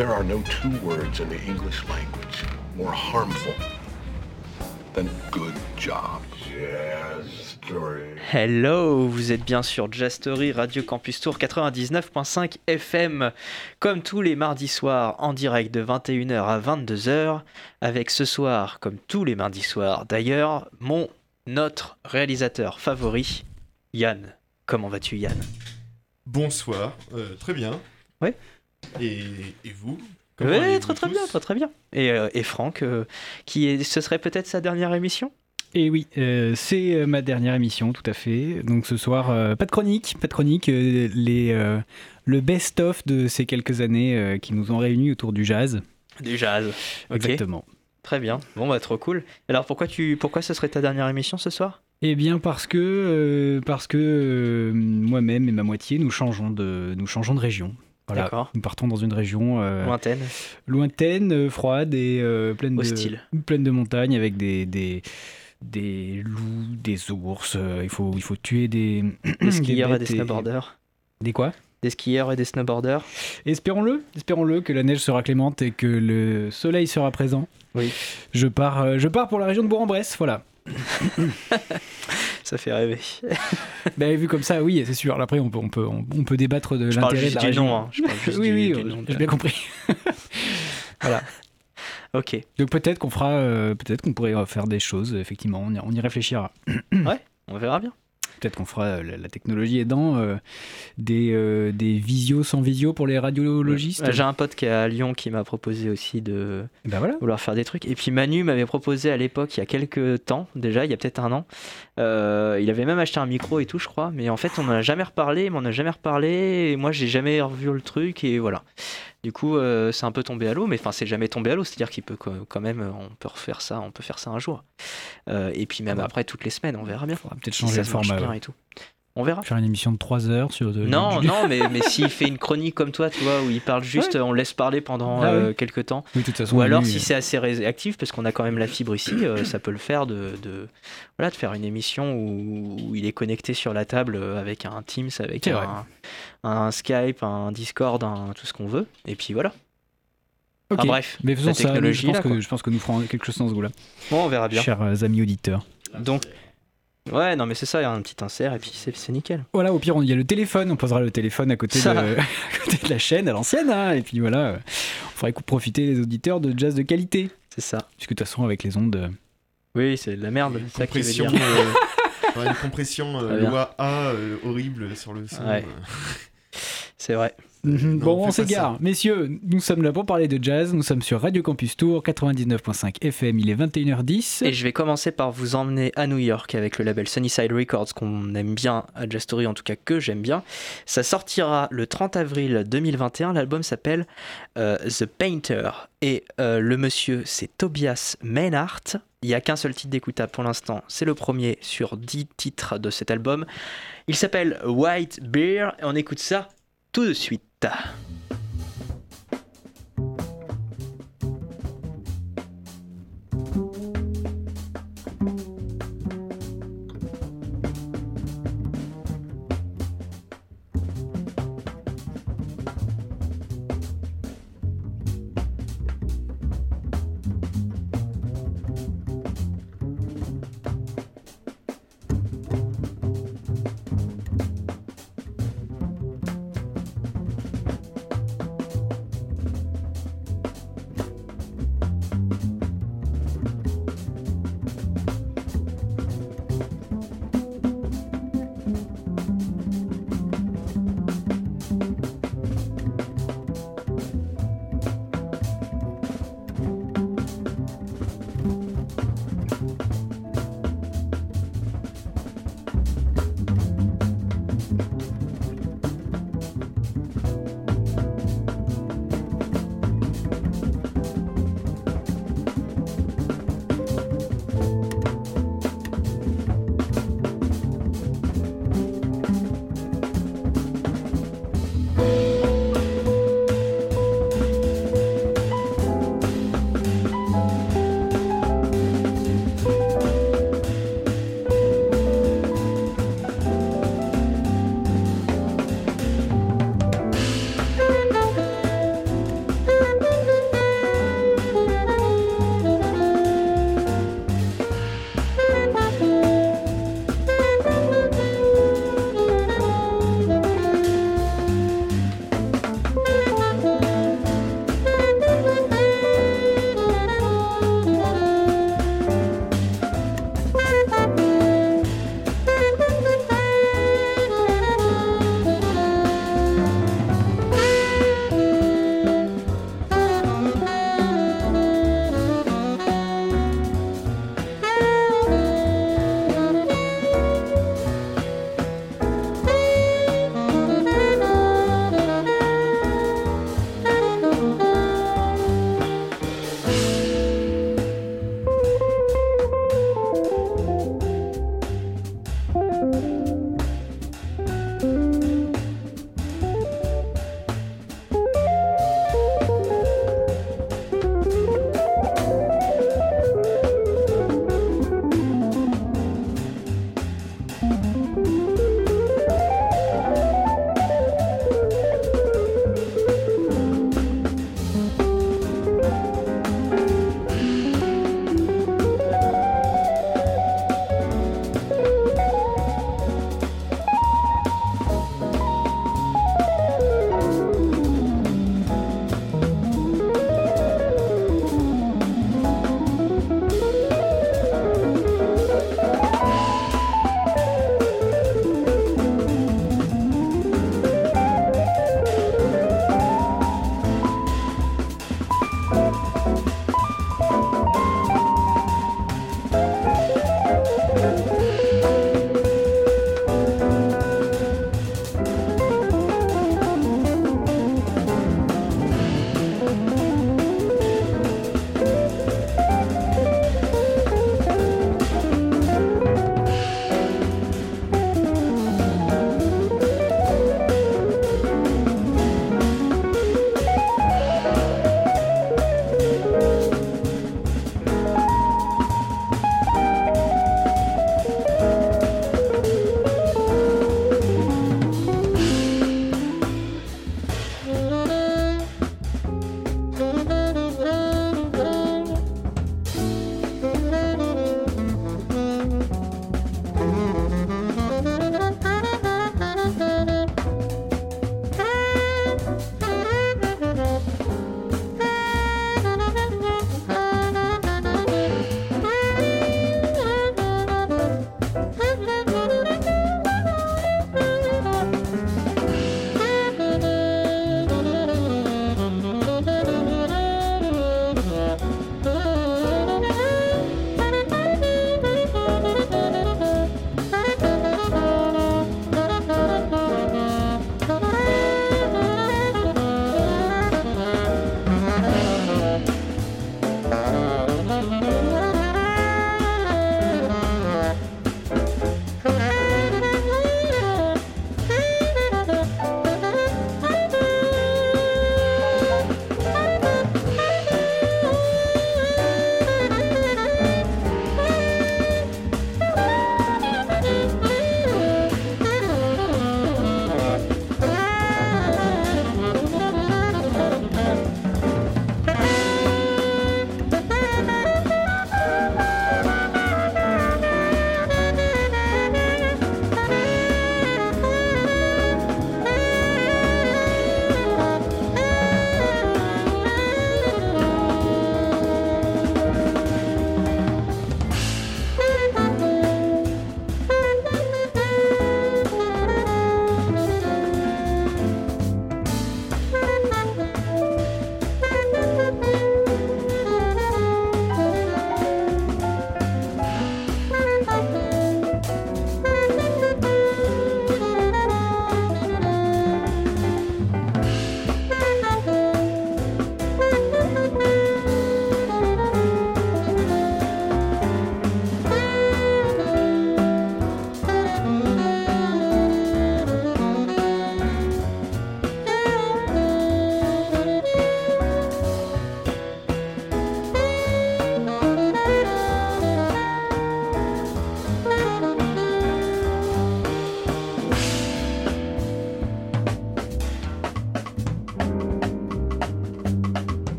There are no two words in the English language more harmful than good job. Jazz story. Hello, vous êtes bien sur Jazz Story Radio Campus Tour 99.5 FM, comme tous les mardis soirs en direct de 21h à 22h, avec ce soir, comme tous les mardis soirs d'ailleurs, mon, notre réalisateur favori, Yann. Comment vas-tu Yann? Bonsoir, euh, très bien. Ouais. Et, et vous Oui, très très bien, très très bien. Et, euh, et Franck, euh, qui est, ce serait peut-être sa dernière émission? Et oui, euh, c'est euh, ma dernière émission, tout à fait. Donc ce soir, euh, pas de chronique, pas de chronique. euh, les, euh, le best-of de ces quelques années euh, qui nous ont réunis autour du jazz. Du jazz. Exactement. très bien. Bon bah trop cool. Alors pourquoi tu, pourquoi ce serait ta dernière émission ce soir? Eh bien parce que, euh, parce que euh, moi-même et ma moitié, nous changeons de, nous changeons de région. Voilà. Nous partons dans une région euh, Lointaine. lointaine, euh, froide et euh, pleine, Hostile. de, pleine de montagnes avec des, des, des loups, des ours. euh, il, faut, il faut tuer des, Des skieurs et des snowboarders. Des quoi? Des skieurs et des snowboarders. Espérons-le, espérons-le que la neige sera clémente et que le soleil sera présent. Oui. Je pars, je pars pour la région de Bourg-en-Bresse, voilà. Ça fait rêver. Ben, vu comme ça, oui, c'est sûr. Après, on peut, on peut, on, peut débattre de l'intérêt de la du région. nom. hein. Je parle juste oui, du, oui, du nom de j'ai bien compris. voilà. Ok. Donc peut-être qu'on fera, euh, peut-être qu'on pourrait faire des choses. Effectivement, on y, on y réfléchira. On verra bien. Peut-être qu'on fera euh, la, la technologie aidant euh, des, euh, des visios sans visio pour les radiologistes. J'ai un pote qui est à Lyon qui m'a proposé aussi de Ben voilà. vouloir faire des trucs. Et puis Manu m'avait proposé à l'époque, il y a quelques temps, déjà, il y a peut-être un an. euh, il avait même acheté un micro et tout, je crois. Mais en fait, on n'en a jamais reparlé, il m'en a jamais reparlé. Et moi, j'ai jamais revu le truc. Et voilà. Du coup, euh, c'est un peu tombé à l'eau. Mais enfin, c'est jamais tombé à l'eau. C'est-à-dire qu'il peut quand même, euh, on peut refaire ça, on peut faire ça un jour. Euh, et puis même Ouais. après, toutes les semaines, on verra bien. faudra peut-être Si changer ça marche format. bien ouais. et tout. On verra. Faire une émission de 3 heures sur. De, Non, non, mais, mais s'il fait une chronique comme toi, tu vois, où il parle juste, on laisse parler pendant Ah oui. euh, quelques temps. Oui, de toute façon. Ou alors, si euh, c'est assez réactif, parce qu'on a quand même la fibre ici, euh, ça peut le faire de, de, voilà, de faire une émission où, où il est connecté sur la table avec un Teams, avec un, un Skype, un Discord, un, tout ce qu'on veut. Et puis voilà. ok. Enfin, bref, Mais faisons ça. je, pense là, que, je pense que nous ferons quelque chose dans ce goût-là. Bon, on verra bien. Chers amis auditeurs. Donc, ouais, non, mais c'est ça, il y a un petit insert et puis c'est c'est nickel. Voilà, au pire, on- il y a le téléphone. On posera le téléphone à côté, de, Ça. à côté de la chaîne, à l'ancienne. hein, et puis voilà, on ferait profiter les auditeurs de jazz de qualité. C'est ça. Puisque de toute façon, avec les ondes. euh, Oui, c'est de la merde. Une c'est ça qu'il veut compression, dire. euh, une compression euh, loi A euh, horrible sur le son. Ouais. euh. C'est vrai. Mhm. Non, bon, on s'égare. Messieurs, nous sommes là pour parler de jazz. Nous sommes sur Radio Campus Tour 99.5 FM. Il est 21h10. Et je vais commencer par vous emmener à New York avec le label Sunnyside Records qu'on aime bien à Jazz Story, en tout cas que j'aime bien. Ça sortira le 30 avril 2021. L'album s'appelle euh, The Painter. Et euh, le monsieur, c'est Tobias Maynard. Il n'y a qu'un seul titre d'écoutable pour l'instant. C'est le premier sur 10 titres de cet album. Il s'appelle White Bear. Et on écoute ça tout de suite.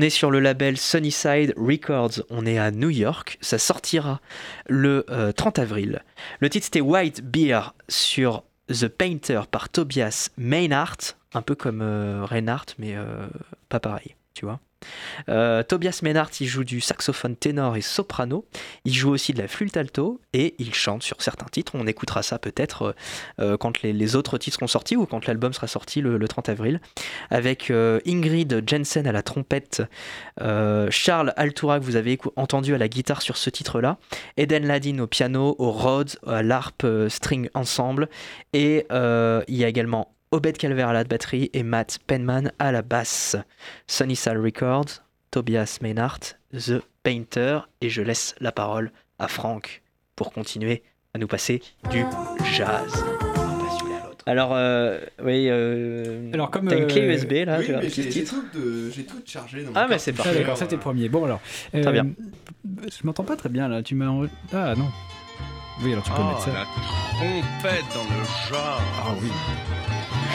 On est sur le label Sunnyside Records, on est à New York, ça sortira le euh, 30 avril. Le titre c'était White Beer sur The Painter par Tobias Maynard, un peu comme euh, Reinhardt, mais euh, pas pareil, tu vois. Euh, Tobias Maynard, il joue du saxophone ténor et soprano, il joue aussi de la flûte alto et il chante sur certains titres. On écoutera ça peut-être euh, quand les, autres titres seront sortis ou quand l'album sera sorti le, le 30 avril. Avec euh, Ingrid Jensen à la trompette, euh, Charles Altura que vous avez entendu à la guitare sur ce titre-là, Eden Ladin au piano, au Rhodes, à l'harpe euh, string ensemble et euh, il y a également Obed Calver à la batterie et Matt Penman à la basse. Sunnyside Records, Tobias Maynard, The Painter, et je laisse la parole à Franck pour continuer à nous passer du jazz. Alors, euh, oui, euh, Alors, comme, t'as une clé euh, USB là, oui, tu vois, mais petit j'ai tout, chargé dans Ah, mais c'est Ah, parfait. d'accord, ça c'était le premier. Bon, alors. Très euh, bien. Je m'entends pas très bien là. Tu m'as. Ah non. Oui, alors tu peux Oh, mettre ça. la trompette dans le jazz. Ah oui.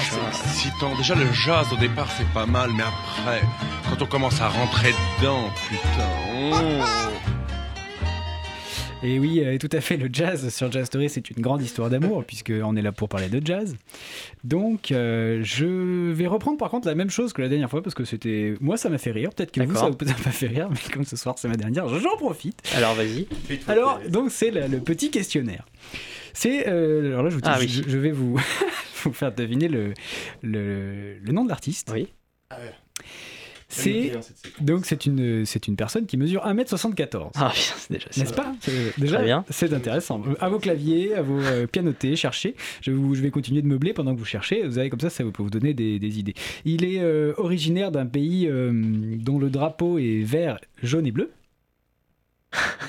C'est excitant. Déjà, le jazz au départ, c'est pas mal, mais après, quand on commence à rentrer dedans, putain. oh. Et oui, euh, tout à fait, le jazz sur Jazz Story, c'est une grande histoire d'amour, puisqu'on est là pour parler de jazz. Donc, euh, je vais reprendre par contre la même chose que la dernière fois, parce que c'était. Moi, ça m'a fait rire. Peut-être que vous, ça vous a pas fait rire, mais comme ce soir, c'est ma dernière, j'en profite. Alors, vas-y. Alors, donc, c'est le petit questionnaire. C'est. euh, alors là, je, vous dis, Ah oui. je, je vais vous, vous faire deviner le, le, le nom de l'artiste. Oui. Ah ouais. C'est. Séquence. Donc, c'est une, c'est une personne qui mesure 1m74. Ah, bien, c'est déjà ça. N'est-ce pas? Déjà, bien. c'est intéressant. Euh, À vos claviers, à vos euh, pianotés, cherchez. Je, vous- je vais continuer de meubler pendant que vous cherchez. Vous avez comme ça, ça peut vous donner des, des idées. Il est euh, originaire d'un pays euh, dont le drapeau est vert, jaune et bleu.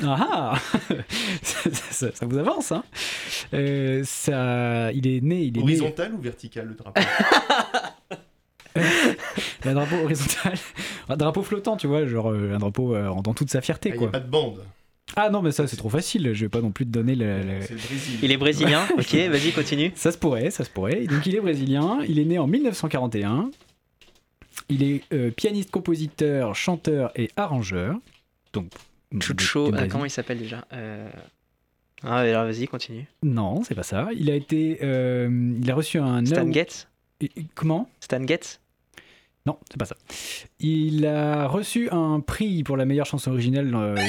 Ah ah ça, ça- ça vous avance, hein Euh, ça, Il est né, il est né, Horizontal ou vertical le drapeau? Un drapeau horizontal, un drapeau flottant, tu vois, genre euh, un drapeau euh, dans toute sa fierté, Ah, Il n'y quoi. a pas de bande. Ah non, mais ça c'est trop facile. Je vais pas non plus te donner le- le, C'est le Brésil. Il est brésilien, ok, vas-y, continue. Ça se pourrait, ça se pourrait. Donc il est brésilien, il est né en 1941. Il est euh, pianiste, compositeur, chanteur et arrangeur. Donc Chucho, du ah, Brésil. comment il s'appelle déjà Euh, Ah, alors vas-y, continue. Non, c'est pas ça. Il a été, euh, il a reçu un Stan Getz Et- Comment? Stan Getz? Non, c'est pas ça. Il a reçu un prix pour la meilleure chanson originale. euh,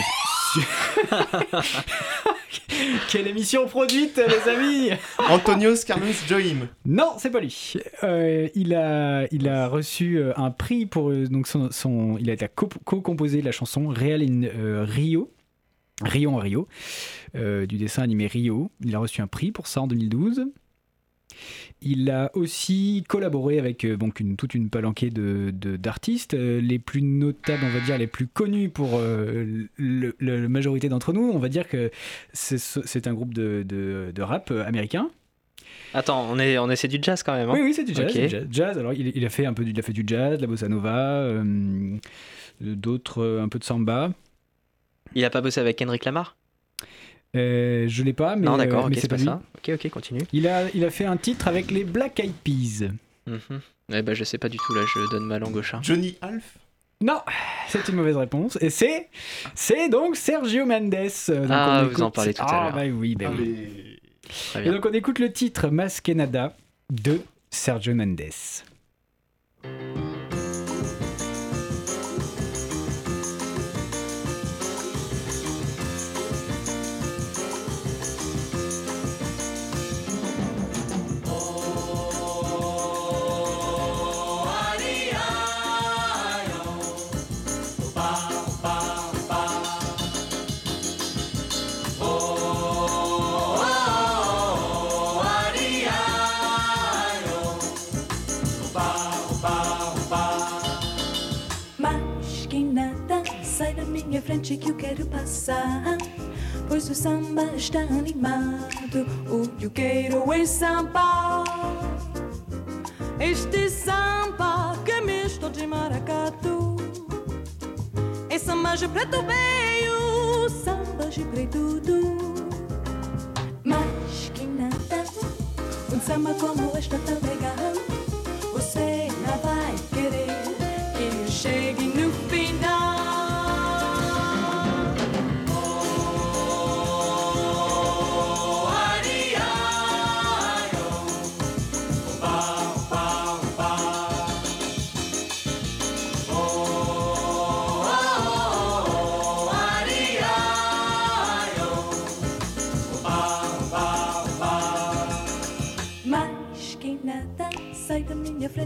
Quelle émission produite, les amis Antonios Carlos Joim. Non, c'est pas lui. Euh, il, a, il a reçu euh, un prix pour euh, donc son, son- il a été co- co-composé de la chanson Real in euh, Rio, Rio en Rio, euh, du dessin animé Rio. Il a reçu un prix pour ça en 2012. Il a aussi collaboré avec euh, donc une, toute une palanquée de, de- d'artistes, euh, les plus notables, on va dire, les plus connus pour euh, le- le- la majorité d'entre nous. On va dire que c'est, un groupe de, de- de rap américain. Attends, on est, on est, c'est du jazz quand même. hein Oui, oui, c'est du jazz. Jazz. Jazz, alors il, il a fait un peu du, il a fait du jazz, de la bossa nova, euh, d'autres, un peu de samba. Il a pas bossé avec Kendrick Lamar? Euh, je l'ai pas, mais, Non, d'accord, euh, c'est pas lui. ça. Ok, ok, continue. Il a, il a fait un titre avec les Black Eyed Peas. Mhm. Eh ben, je sais pas du tout, là, je donne ma langue au chat. Johnny Alf. Non, c'est une mauvaise réponse. Et c'est, c'est donc Sergio Mendes. Euh, donc Ah, on vous en parlez tout à Ah, l'heure. bah oui, bah Ah, oui. mais- Et donc on écoute le titre Masquenada de Sergio Mendes. Quero passar. Pois o samba está animado, o que eu quero é samba. Este samba que é misto de maracatu. É samba de preto veio, samba de preto tudo. Mas que nada, um samba como este é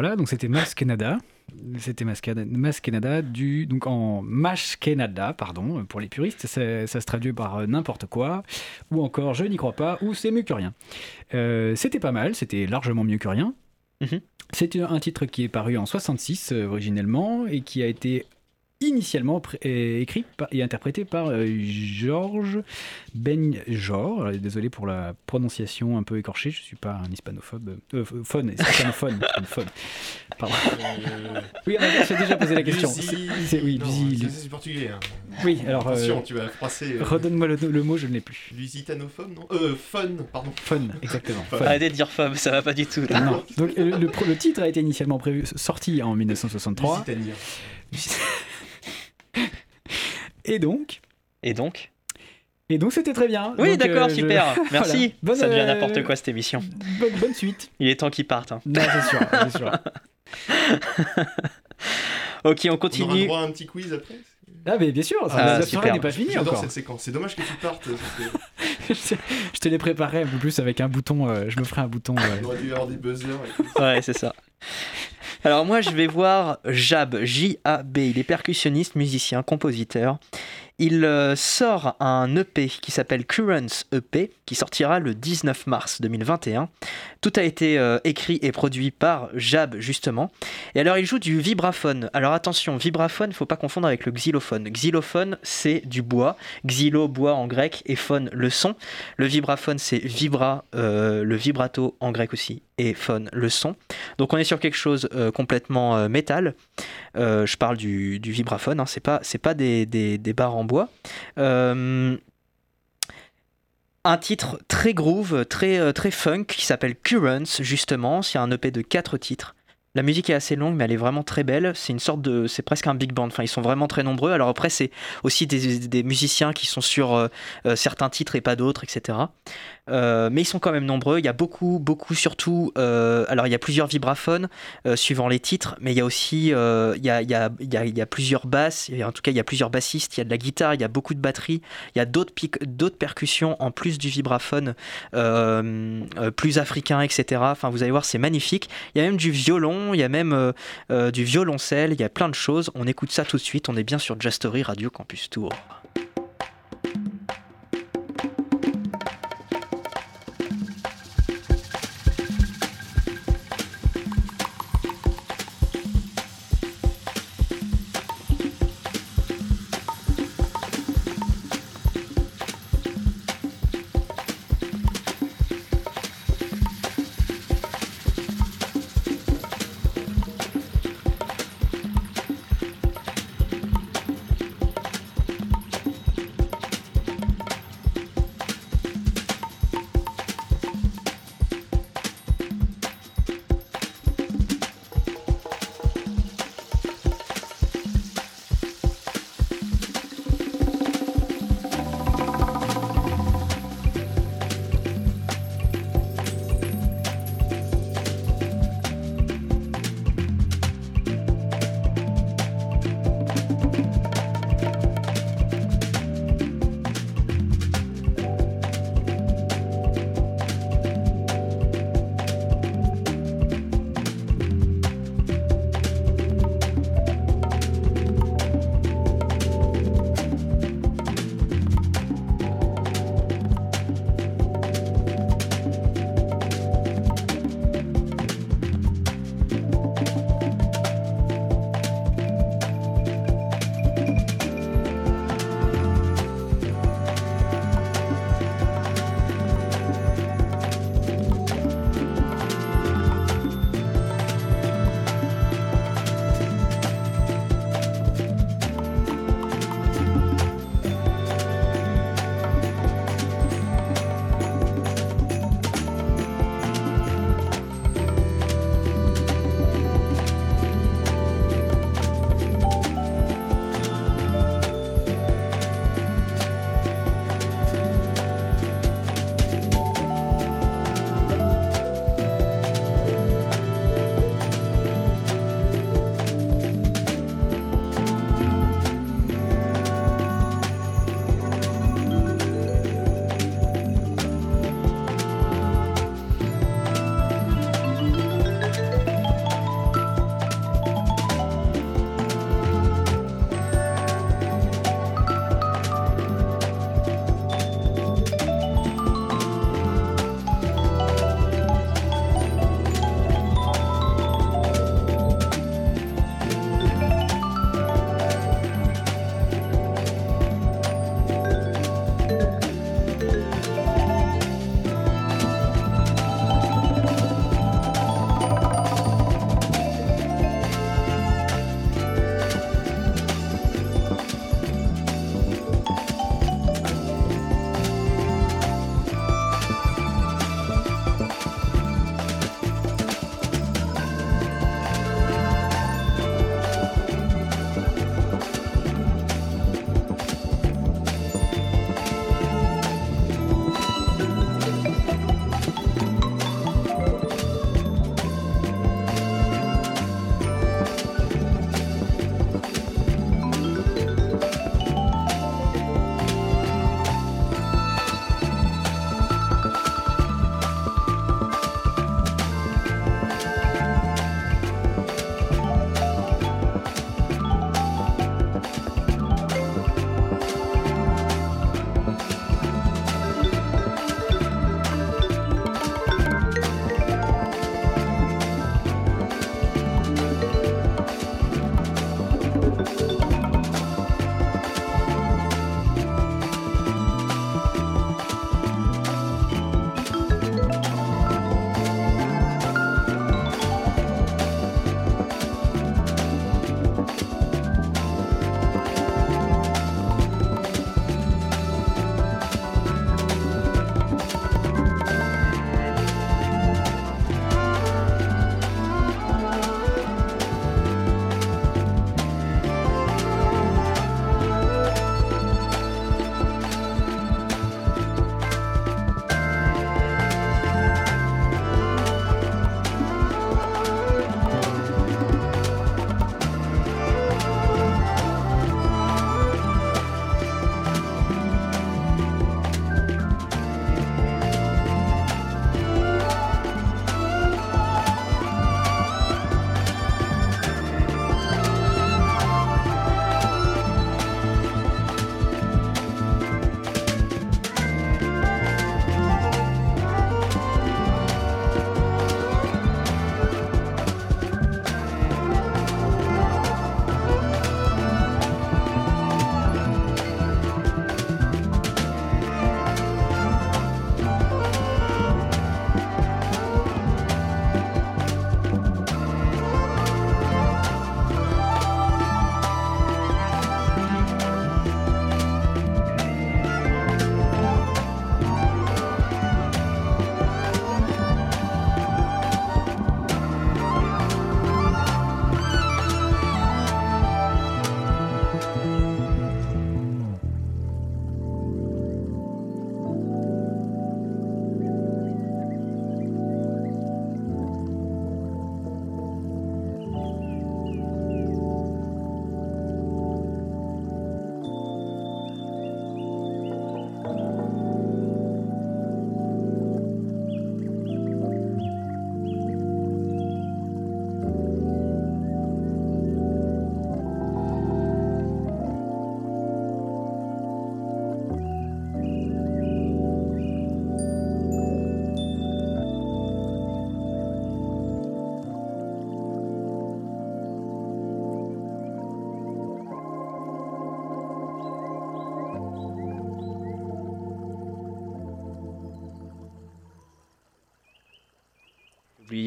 Voilà, donc c'était Mas Canada. C'était Mas Cana- Mas Canada du donc en Mash Canada, pardon, pour les puristes, ça, ça se traduit par euh, n'importe quoi, ou encore je n'y crois pas, ou c'est mieux que rien. Euh, c'était pas mal, c'était largement mieux que rien. Mhm. C'est un titre qui est paru en 66 euh, originellement et qui a été initialement euh, écrit et interprété par euh, Georges Benjor. Alors, Désolé pour la prononciation un peu écorchée, je suis pas un hispanophobe. Euh, euh, phone, hispanophone, hispanophone. Pardon. Oui, on a- j'ai déjà posé la question. C'est- oui, portugais. hein. Oui, alors. euh, Attention, tu vas froisser. euh, Redonne-moi le, le mot, je ne l'ai plus. Lusitanophobe, non Euh, fun, pardon. Fun, exactement. Fun. Arrêtez de dire femme, ça va pas du tout. Là. Non. Donc euh, le, le pro- le titre a été initialement prévu, sorti en 1963. Lusitania. Et donc, Et donc et donc c'était très bien. Oui, d'accord, euh, je- super. Merci. Voilà. Bonne, Ça devient euh, n'importe quoi cette émission. Bonne, bonne suite. Il est temps qu'il parte. hein. Non, c'est sûr, c'est sûr. Ok, on On aura continue. droit à un petit quiz après Ah, mais bien sûr, ça- Ah, la super. soirée n'est pas finie J'adore encore. cette séquence. C'est dommage que tu partes. je te l'ai préparé peu plus avec un bouton. euh, je me ferai un bouton. euh, On aurait dû avoir des buzzers. et tout. Ouais, c'est ça. Alors moi, je vais voir Jab, J-A-B. Il est percussionniste, musicien, compositeur. Il euh, sort un EP qui s'appelle Currents EP, qui sortira le 19 mars 2021. Tout a été euh, écrit et produit par Jab, justement. Et alors, il joue du vibraphone. Alors attention, vibraphone, faut pas confondre avec le xylophone. Xylophone, c'est du bois. Xylo, bois en grec, et phone, le son. Le vibraphone, c'est vibra, euh, le vibrato en grec aussi, et phone, le son. Donc on est sur quelque chose complètement métal. Je parle du, vibraphone, hein, c'est pas, des barres en Euh, un titre très groove, très, euh, très funk, qui s'appelle Currents, justement. C'est un EP de 4 titres. La musique est assez longue, mais elle est vraiment très belle. C'est une sorte de. C'est presque un big band. Enfin, ils sont vraiment très nombreux. Alors après, c'est aussi des, musiciens qui sont sur euh, euh, certains titres et pas d'autres, etc. Euh, mais ils sont quand même nombreux. Il y a beaucoup, beaucoup, surtout. alors, il y a plusieurs vibraphones suivant les titres, mais il y a aussi. plusieurs basses. En tout cas, il y a plusieurs bassistes. Il y a de la guitare, il y a beaucoup de batterie. Il y a d'autres d'autres percussions en plus du vibraphone, plus africain, etc. Enfin, vous allez voir, c'est magnifique. Il y a même du violon, il y a même euh, euh, du violoncelle. Il y a plein de choses. On écoute ça tout de suite. On est bien sur Jastory Radio Campus Tour.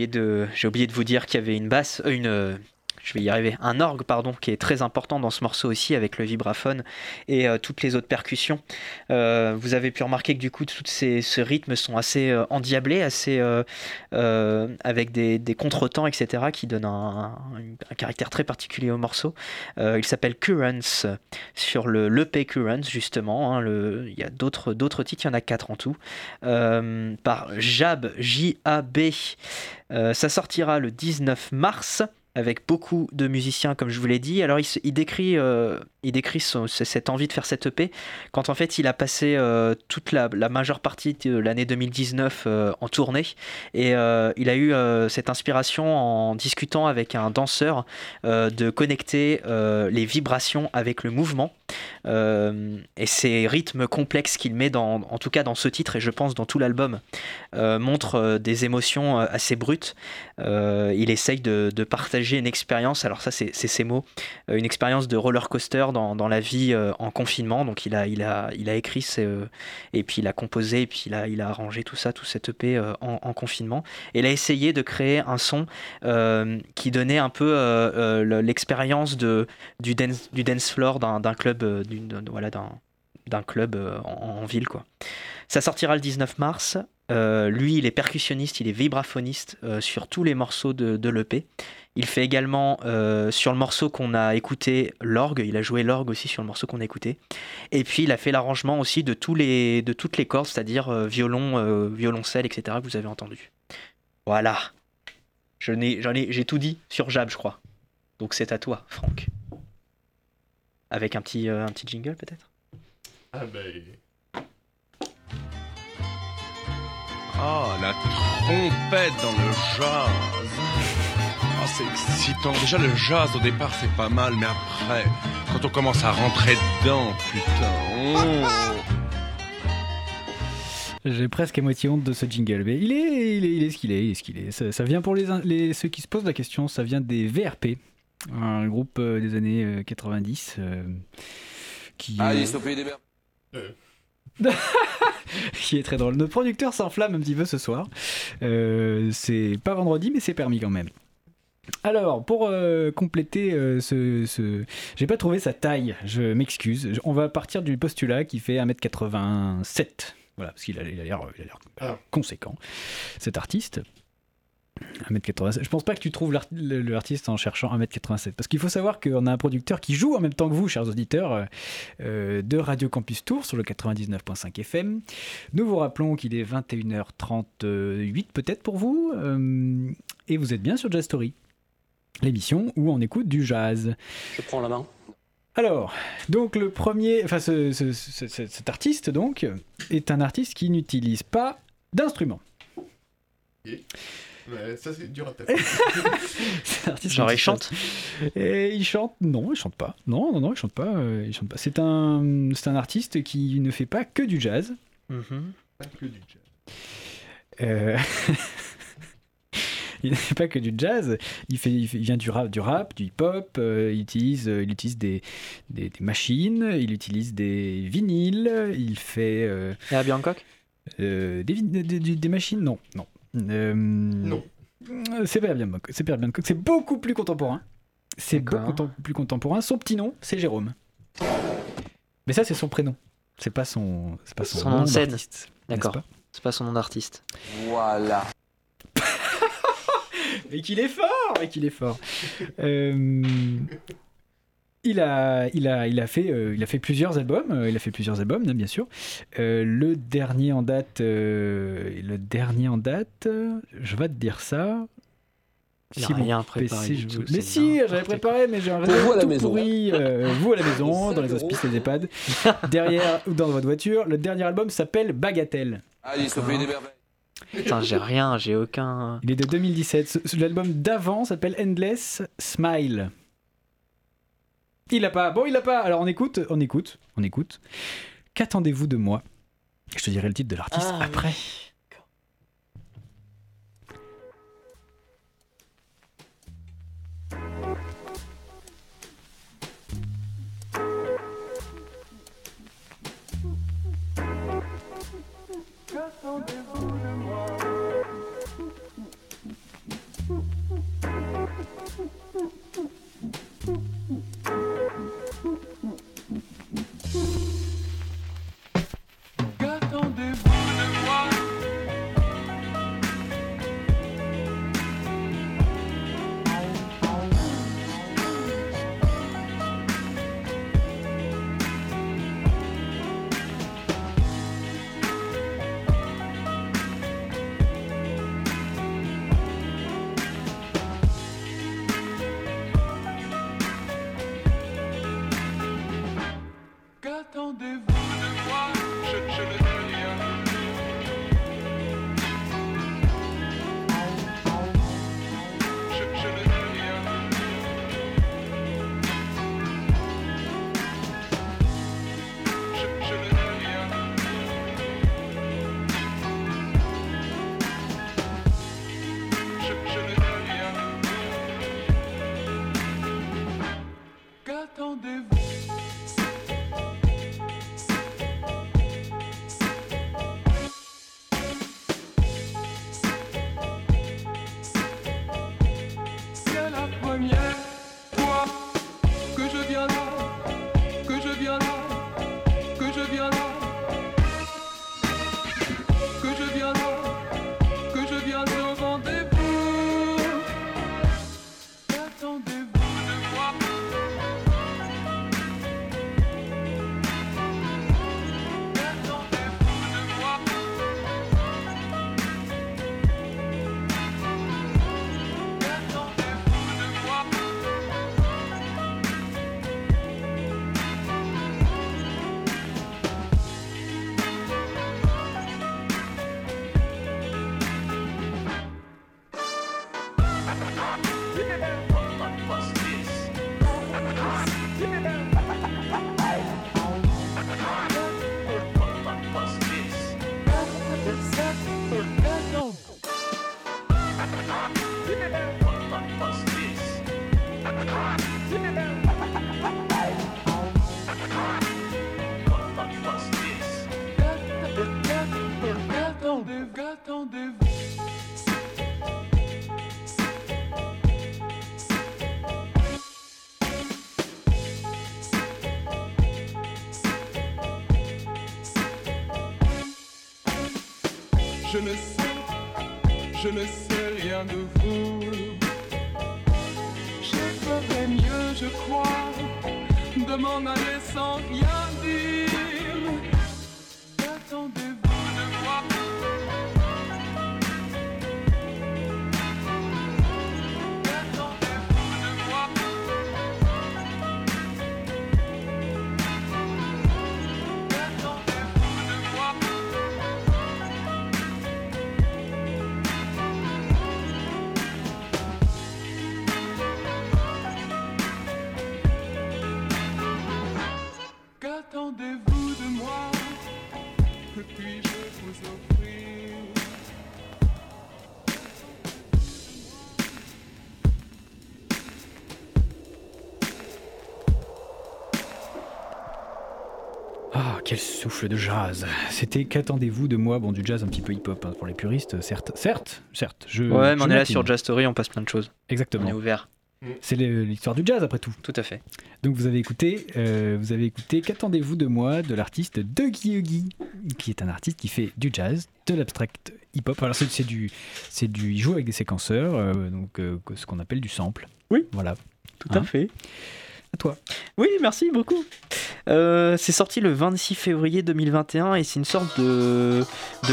De, j'ai oublié de vous dire qu'il y avait une basse, une, je vais y arriver, un orgue pardon, qui est très important dans ce morceau aussi avec le vibraphone et euh, toutes les autres percussions. Euh, vous avez pu remarquer que du coup, tous ces, ce rythmes sont assez euh, endiablés, assez avec des, contretemps, etc., qui donnent un, caractère très particulier au morceau. Il s'appelle Currents sur le l'EP Currents justement. hein, il y a d'autres d'autres titres, il y en a quatre en tout, par Jab J-A-B. Euh, ça sortira le 19 mars avec beaucoup de musiciens, comme je vous l'ai dit. Alors, il, décrit, euh, il décrit c- cette envie de faire cette EP quand en fait il a passé euh, toute la, la majeure partie de l'année 2019 euh, en tournée et euh, il a eu euh, cette inspiration en discutant avec un danseur euh, de connecter euh, les vibrations avec le mouvement. Euh, et ces rythmes complexes qu'il met dans, en tout cas dans ce titre et je pense dans tout l'album, euh, montrent euh, des émotions euh, assez brutes. Euh, il essaye de partager une expérience, alors ça c'est ses mots, euh, une expérience de roller coaster dans, la vie euh, en confinement. Donc il a, écrit euh, et puis il a composé et puis il a, arrangé tout ça, tout cet EP en, en confinement. Et il a essayé de créer un son qui donnait un peu le- l'expérience du, dance, floor d'un club, d'un club en, en ville. Quoi. Ça sortira le 19 mars. Euh, lui, il est percussionniste, il est vibraphoniste euh, sur tous les morceaux de, de l'EP. Il fait également euh, sur le morceau qu'on a écouté l'orgue, il a joué l'orgue aussi sur le morceau qu'on a écouté. Et puis il a fait l'arrangement aussi de, toutes les cordes, c'est-à-dire violon, violoncelle, etc. que vous avez entendu. Voilà. J'en ai, j'ai tout dit sur Jab, je crois. Donc c'est à toi, Franck. Avec un petit, un petit jingle peut-être? Ah bah. Ah, la trompette dans le jazz. Ah, c'est excitant. Déjà, le jazz au départ, c'est pas mal, mais après, quand on commence à rentrer dedans, putain. oh. J'ai presque à moitié honte de ce jingle, mais il est, il est, il est ce qu'il est, il est ce qu'il est. Ça, ça vient pour les, les- ceux qui se posent la question, ça vient des VRP, un groupe euh, des années euh, 90 euh, qui, Allez, euh, c'est au pays des merveilles. qui est très drôle. Notre producteur s'enflamme un petit peu ce soir. Euh, c'est pas vendredi, mais c'est permis quand même. Alors, pour euh, compléter euh, ce, ce- J'ai pas trouvé sa taille, je m'excuse. On va partir du postulat qui fait 1m87. Voilà, parce qu'il l'air a l'air Ah. conséquent, cet artiste. 1m87. Je pense pas que tu trouves l'artiste en cherchant 1m87. Parce qu'il faut savoir qu'on a un producteur qui joue en même temps que vous, chers auditeurs, euh, euh, de Radio Campus Tour sur le 99.5 FM. Nous vous rappelons qu'il est 21h38 peut-être pour vous. euh, et vous êtes bien sur Jazz Story, l'émission où on écoute du jazz. Je prends la main. Alors, donc le premier, enfin ce- ce- ce- ce- cet artiste donc est un artiste qui n'utilise pas d'instrument. Ouais, ça c'est dur à taper. C'est un artiste Genre qui il chante Et il chante Non, il chante pas. Non, non, non, il chante pas. euh, il chante pas. C'est un, c'est un artiste qui ne fait pas que du jazz. Mhm. Pas que du jazz. Euh, il ne fait pas que du jazz. Il, fait, il, fait- il vient du rap, du, rap, du hip-hop. euh, il utilise, euh, il utilise des, des, des machines. Il utilise des vinyles. Il fait euh, Et à Bangkok euh, des, vin- des, des- des machines. Non, non. Euh, Non. C'est pas bien. C'est pas bien. C'est beaucoup plus contemporain. C'est beaucoup plus contemporain. Son petit nom, c'est Jérôme. Mais ça, c'est son prénom. C'est pas son, c'est pas son, Son nom d'artiste, D'accord. pas C'est pas son nom d'artiste. Voilà. Et qu'il est fort Et qu'il est fort Euh, il, a, il, a, il, a fait, euh, il a fait plusieurs albums, euh, il a fait plusieurs albums, hein, bien sûr. Euh, le dernier en date, euh, le dernier en date, je vais te dire ça. Il a Si rien préparé PC, du je tout, vous- c'est Mais si, j'avais préparé, mais j'ai un la tout maison. pourri. euh, vous à la maison, dans les hospices, les EHPAD, derrière ou dans votre voiture. Le dernier album s'appelle Bagatelle. Allez, des merveilles. Putain, j'ai rien, j'ai aucun. Il est de 2017. Ce- ce- L'album d'avant s'appelle Endless Smile. Il l'a pas. Bon, il l'a pas. Alors on écoute, on écoute, on écoute. Qu'attendez-vous de moi? Je te dirai le titre de l'artiste Ah, après. rendez-vous. Quel souffle de jazz C'était Qu'attendez-vous de moi? Bon, du jazz un petit peu hip-hop hein, pour les puristes, certes. Certes, certes. Je, Ouais, mais je on est là sur Jazz Story, on passe plein de choses. Exactement. On est ouvert. C'est le- l'histoire du jazz après tout. Tout à fait. Donc vous avez écouté, euh, vous avez écouté Qu'attendez-vous de moi? de l'artiste Dougie Huggy, qui est un artiste qui fait du jazz, de l'abstract hip-hop. Alors c'est c'est du, c'est du, il joue avec des séquenceurs, euh, donc euh, ce qu'on appelle du sample. Oui. Voilà. Tout Hein à fait. Toi. Oui, merci beaucoup. Euh, c'est sorti le 26 février 2021 et c'est une sorte de,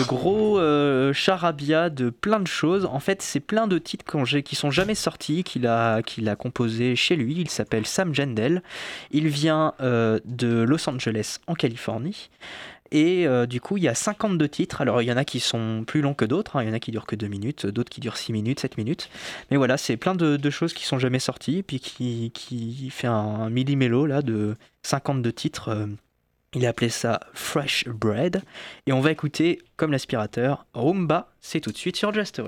gros euh, charabia de plein de choses. En fait, c'est plein de titres qui sont jamais sortis, qu'il a, qu'il a composé chez lui. Il s'appelle Sam Gendel. Il vient euh, de Los Angeles, en Californie. Et euh, du coup, il y a 52 titres. Alors, il y en a qui sont plus longs que d'autres. hein. Il y en a qui durent que 2 minutes, d'autres qui durent 6 minutes, 7 minutes. Mais voilà, c'est plein de, choses qui sont jamais sorties. Et puis qui, qui fait un, un milli-mélo là, de 52 titres. euh, il a appelé ça Fresh Bread. Et on va écouter, comme l'aspirateur, Roomba. C'est tout de suite sur Just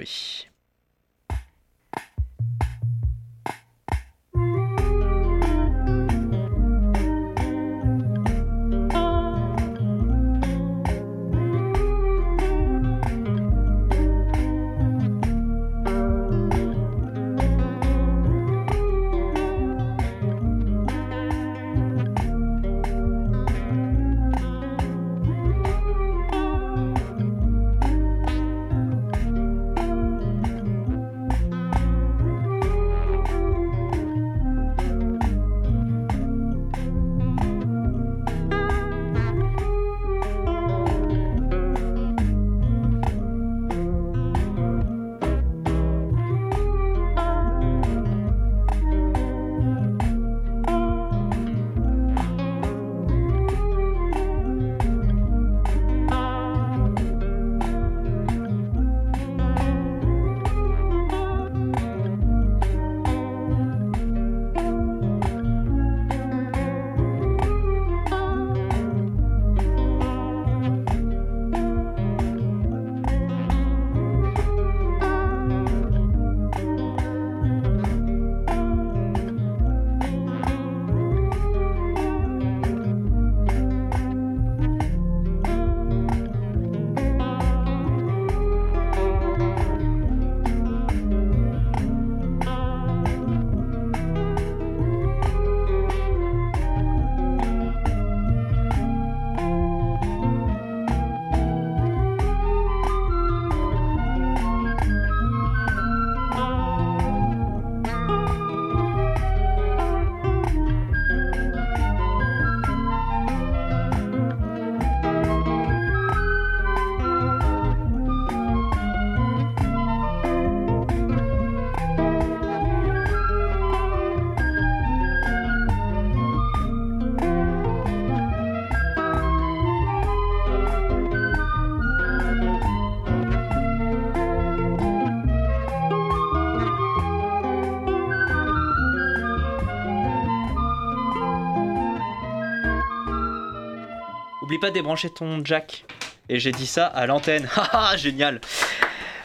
pas débranché ton jack. Et j'ai dit ça à l'antenne. Haha, génial.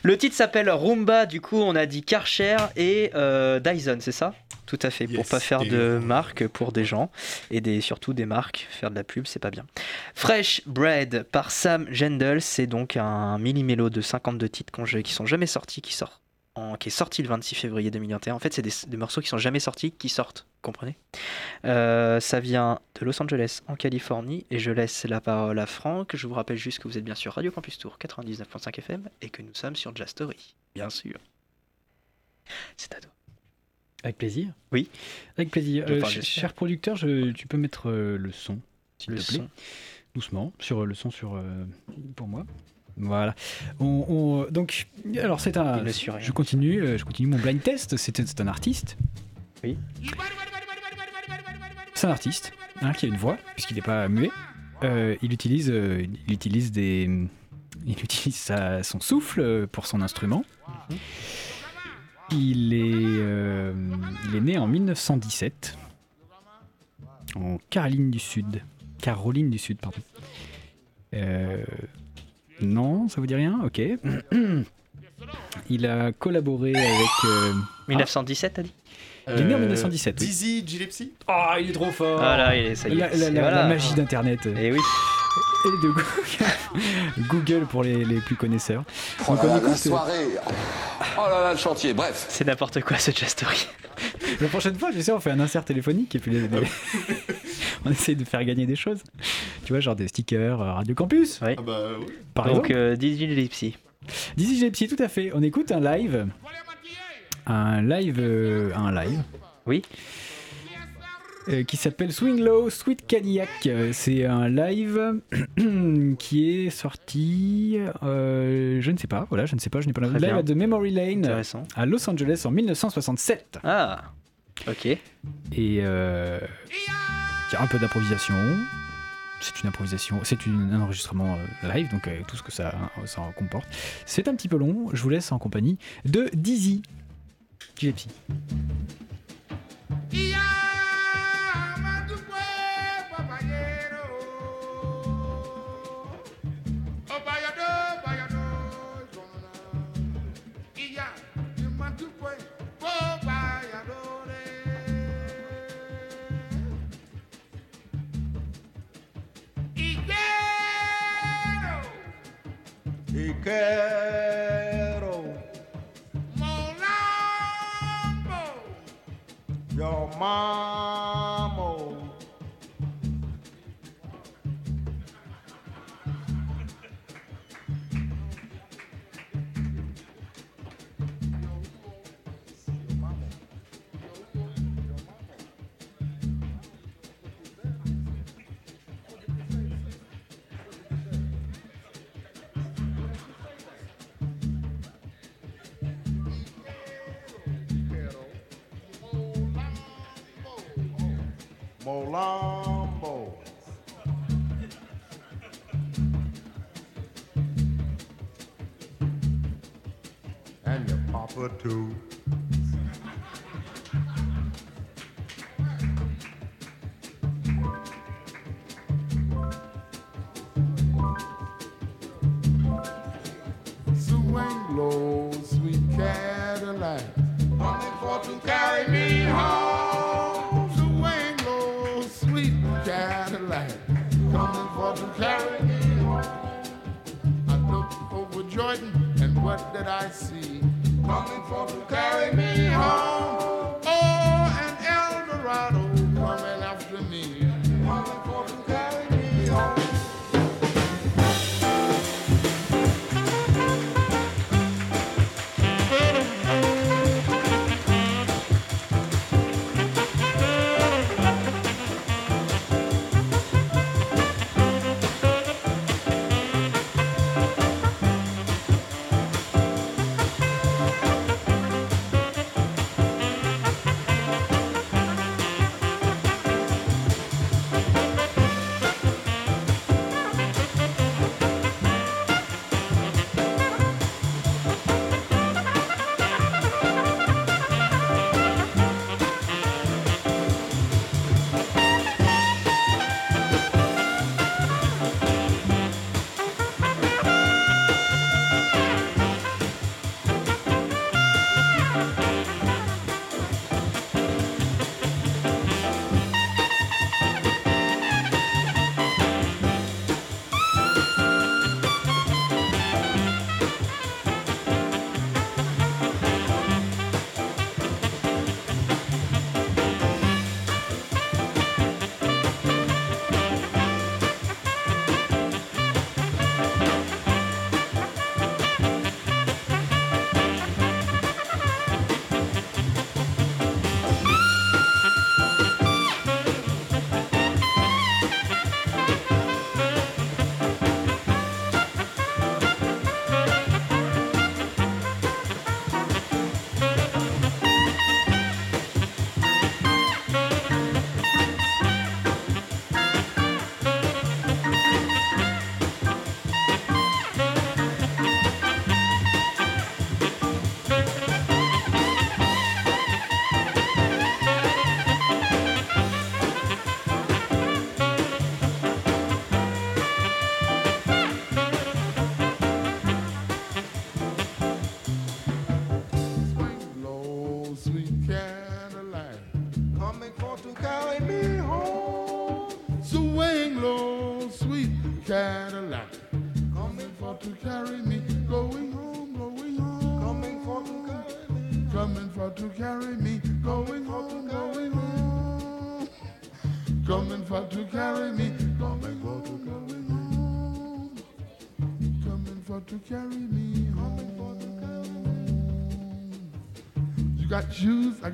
Le titre s'appelle Roomba, du coup on a dit Karcher et euh, Dyson, c'est ça? Tout à fait, pour pas faire de marques pour des gens et des, surtout des marques, faire de la pub c'est pas bien. Fresh Bread par Sam Gendel, c'est donc un mini-mélo de 52 titres qui sont jamais sortis, qui sort en- qui est sorti le 26 février 2021. En fait, c'est des, des morceaux qui sont jamais sortis, qui sortent, comprenez? Euh, Ça vient de Los Angeles, en Californie, et je laisse la parole à Franck. Je vous rappelle juste que vous êtes bien sur Radio Campus Tour 99.5 FM et que nous sommes sur Jazz Story, bien sûr. C'est à toi. Avec plaisir. Oui. Avec plaisir. Euh, ch- cher producteur, je- tu peux mettre euh, le son, s'il te plaît. son. Doucement, sur le son sur pour moi. Voilà. On, on- donc, alors c'est un. Je continue, euh, je continue mon blind test. C'est c'est un artiste. Oui. C'est un artiste hein, qui a une voix puisqu'il n'est pas muet. Euh, il utilise, euh, il utilise des, il utilise sa- son souffle euh, pour son instrument. Il est, euh, il est né en 1917 en Caroline du Sud. Caroline du Sud, pardon. Euh, non, ça vous dit rien? Ok. Il a collaboré avec. euh, 1917, t'as dit? Il est né en 1917. oui. Dizzy Gillespie Ah, il est trop fort Ah là, il est- ça y est, La, la- c'est- la- voilà. la magie d'Internet. Et oui. Et de Google, Google pour les, les plus connaisseurs. Oh Donc, là on là, écoute, la soirée Oh là là, le chantier, bref C'est n'importe quoi ce Jazz Story. La prochaine fois, je sais, on fait un insert téléphonique et puis les- les- on essaye de faire gagner des choses. Tu vois, genre des stickers euh, Radio Campus, Oui. Ah bah oui. par Donc, exemple. euh, DJ Lipsy. Dizzy Gillespie, tout à fait. On écoute un live. Un live. euh, un live. Oui. euh, qui s'appelle Swing Low Sweet Cadillac. Euh, C'est un live qui est sorti. euh, je ne sais pas, voilà, je ne sais pas, je n'ai pas la Très live bien. à The Memory Lane Intéressant. à Los Angeles en 1967. Ah, ok. Et euh, il y a un peu d'improvisation. C'est une improvisation, c'est un enregistrement euh, live, donc euh, tout ce que ça, comporte. C'est un petit peu long, je vous laisse en compagnie de Dizzy Gillespie. Y Molambo. And your papa too.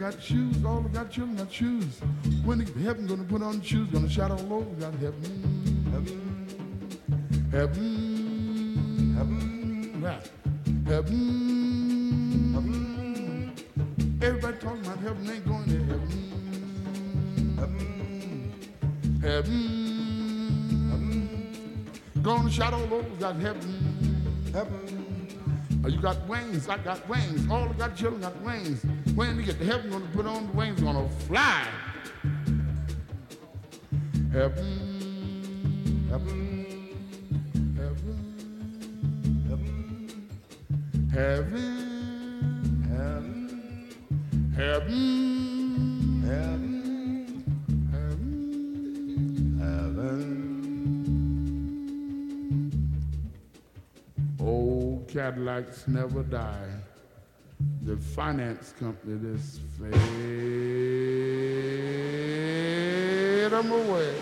Got shoes, all I got children got shoes. When to heaven, gonna put on shoes, gonna shout all over, got heaven, heaven, heaven, heaven, right. heaven, heaven. Everybody talking about heaven ain't going to heaven, heaven, heaven, heaven. Gonna shout all over, got heaven, heaven. Oh, you got wings, I got wings. All I got children got wings. When you get to heaven, gonna put on the wings, gonna fly. Heaven, heaven, heaven, heaven, heaven, heaven, heaven, heaven, Cadillacs never die. The finance company just fade them away.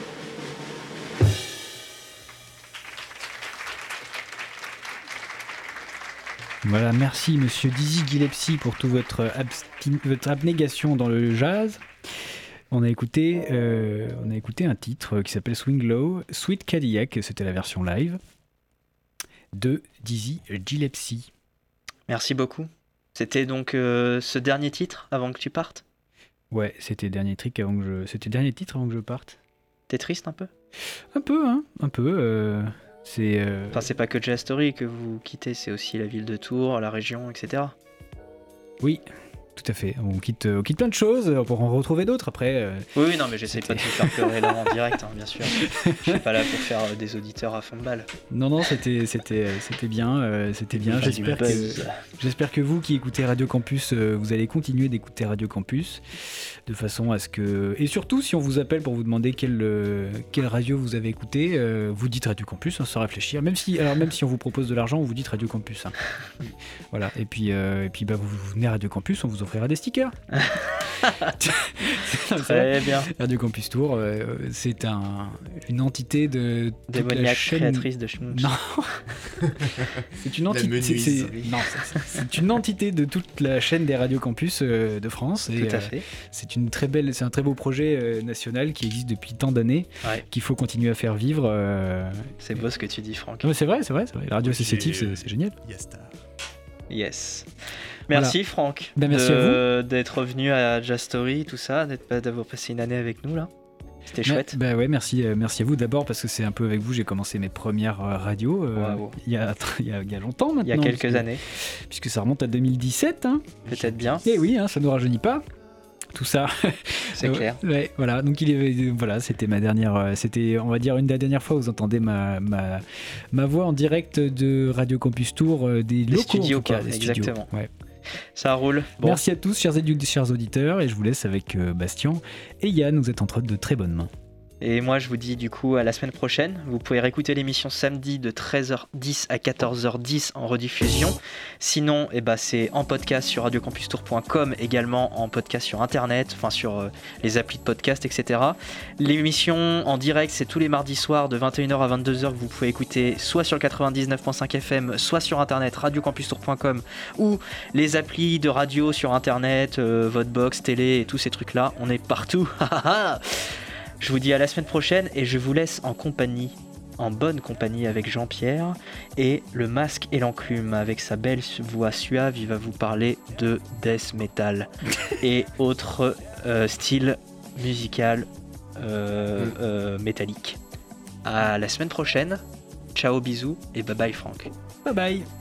Voilà, merci monsieur Dizzy Gillespie pour toute votre, votre abnégation dans le jazz. On a écouté, euh, on a écouté un titre qui s'appelle Swing Low, Sweet Cadillac, c'était la version live de Dizzy Gillespie. Merci beaucoup. C'était donc euh, ce dernier titre avant que tu partes? Ouais, c'était dernier trick avant que je, c'était dernier titre avant que je parte. T'es triste un peu? Un peu, hein, un peu. euh, c'est. euh, Enfin, c'est pas que Jazz Story que vous quittez, c'est aussi la ville de Tours, la région, etc. Oui, tout à fait. On quitte, on quitte plein de choses pour en retrouver d'autres après. euh, Oui, oui, non, mais j'essaye pas de faire pleurer là en direct, hein, bien sûr. Je suis pas là pour faire euh, des auditeurs à fond de balle. Non, non, c'était, c'était, euh, c'était bien, euh, c'était bien. J'espère que, buzz. j'espère que vous qui écoutez Radio Campus, euh, vous allez continuer d'écouter Radio Campus, de façon à ce que, et surtout si on vous appelle pour vous demander quelle, euh, quelle radio vous avez écouté, euh, vous dites Radio Campus, hein, sans réfléchir. Même si, alors même si on vous propose de l'argent, vous dites Radio Campus. hein. Voilà. Et puis, euh, et puis, bah, vous, vous venez à Radio Campus, on vous offrira des stickers. Très bien. Radio Campus Tour, euh, c'est un, une entité de Démoniaque chaîne- créatrice de Schmunz. Non, c'est une entité. menuise. c'est- c'est- non, c'est- c'est une entité de toute la chaîne des radios campus euh, de France. Et, Tout à euh, fait. c'est une très belle, c'est un très beau projet euh, national qui existe depuis tant d'années, Ouais. qu'il faut continuer à faire vivre. euh. C'est beau ce que tu dis, Franck. Non, mais c'est vrai, c'est vrai, c'est vrai. La radio associative, c'est c'est génial. Yasta. Yes. Merci Franck Ben, merci de- d'être venu à Jazz Story, tout ça, d'avoir passé une année avec nous là. C'était chouette. Bah ouais, merci, euh, merci à vous d'abord parce que c'est un peu avec vous j'ai commencé mes premières euh, radios euh, il, y a, il, y a, il y a longtemps maintenant. Il y a quelques puisque- années, Puisque ça remonte à 2017. Hein. peut-être bien, Et oui, hein, ça nous rajeunit pas. Tout ça. c'est clair. Ouais, voilà. Donc il est, voilà, c'était ma dernière, c'était, on va dire une des dernières fois où vous entendez ma, ma, ma voix en direct de Radio Campus Tour, des, locaux, en studios, tout cas, quoi, des studios. exactement. Ouais. Ça roule. Merci à tous, chers adultes, chers auditeurs, et je vous laisse avec euh, Bastien et Yann. Vous êtes entre de très bonnes mains. Et moi, je vous dis du coup à la semaine prochaine. Vous pouvez réécouter l'émission samedi de 13h10 à 14h10 en rediffusion. Sinon, eh ben, c'est en podcast sur radiocampustour.com, également en podcast sur internet, enfin sur euh, les applis de podcast, etc. L'émission en direct, c'est tous les mardis soirs de 21h à 22h que vous pouvez écouter soit sur le 99.5 FM, soit sur internet, radiocampustour.com ou les applis de radio sur internet, euh, votre box, télé et tous ces trucs-là. On est partout. Je vous dis à la semaine prochaine et je vous laisse en compagnie, en bonne compagnie avec Jean-Pierre et le masque et l'enclume avec sa belle voix suave, il va vous parler de death metal et autres euh, styles musicaux euh, euh, métalliques. À la semaine prochaine. Ciao, bisous et bye bye Franck. Bye bye.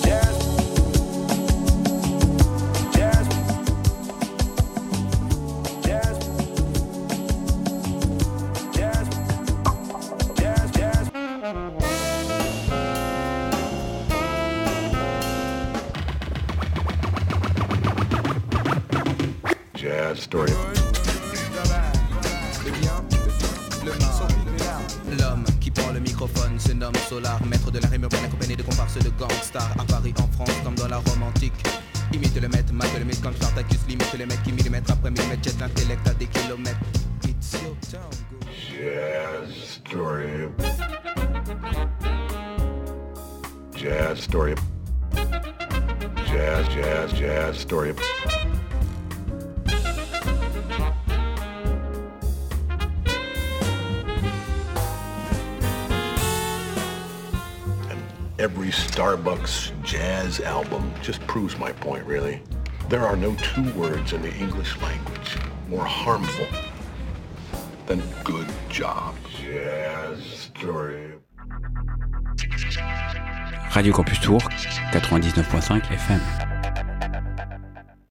two words in the English language more harmful than good job. Yes, story. Radio Campus Tour, 99.5 FM.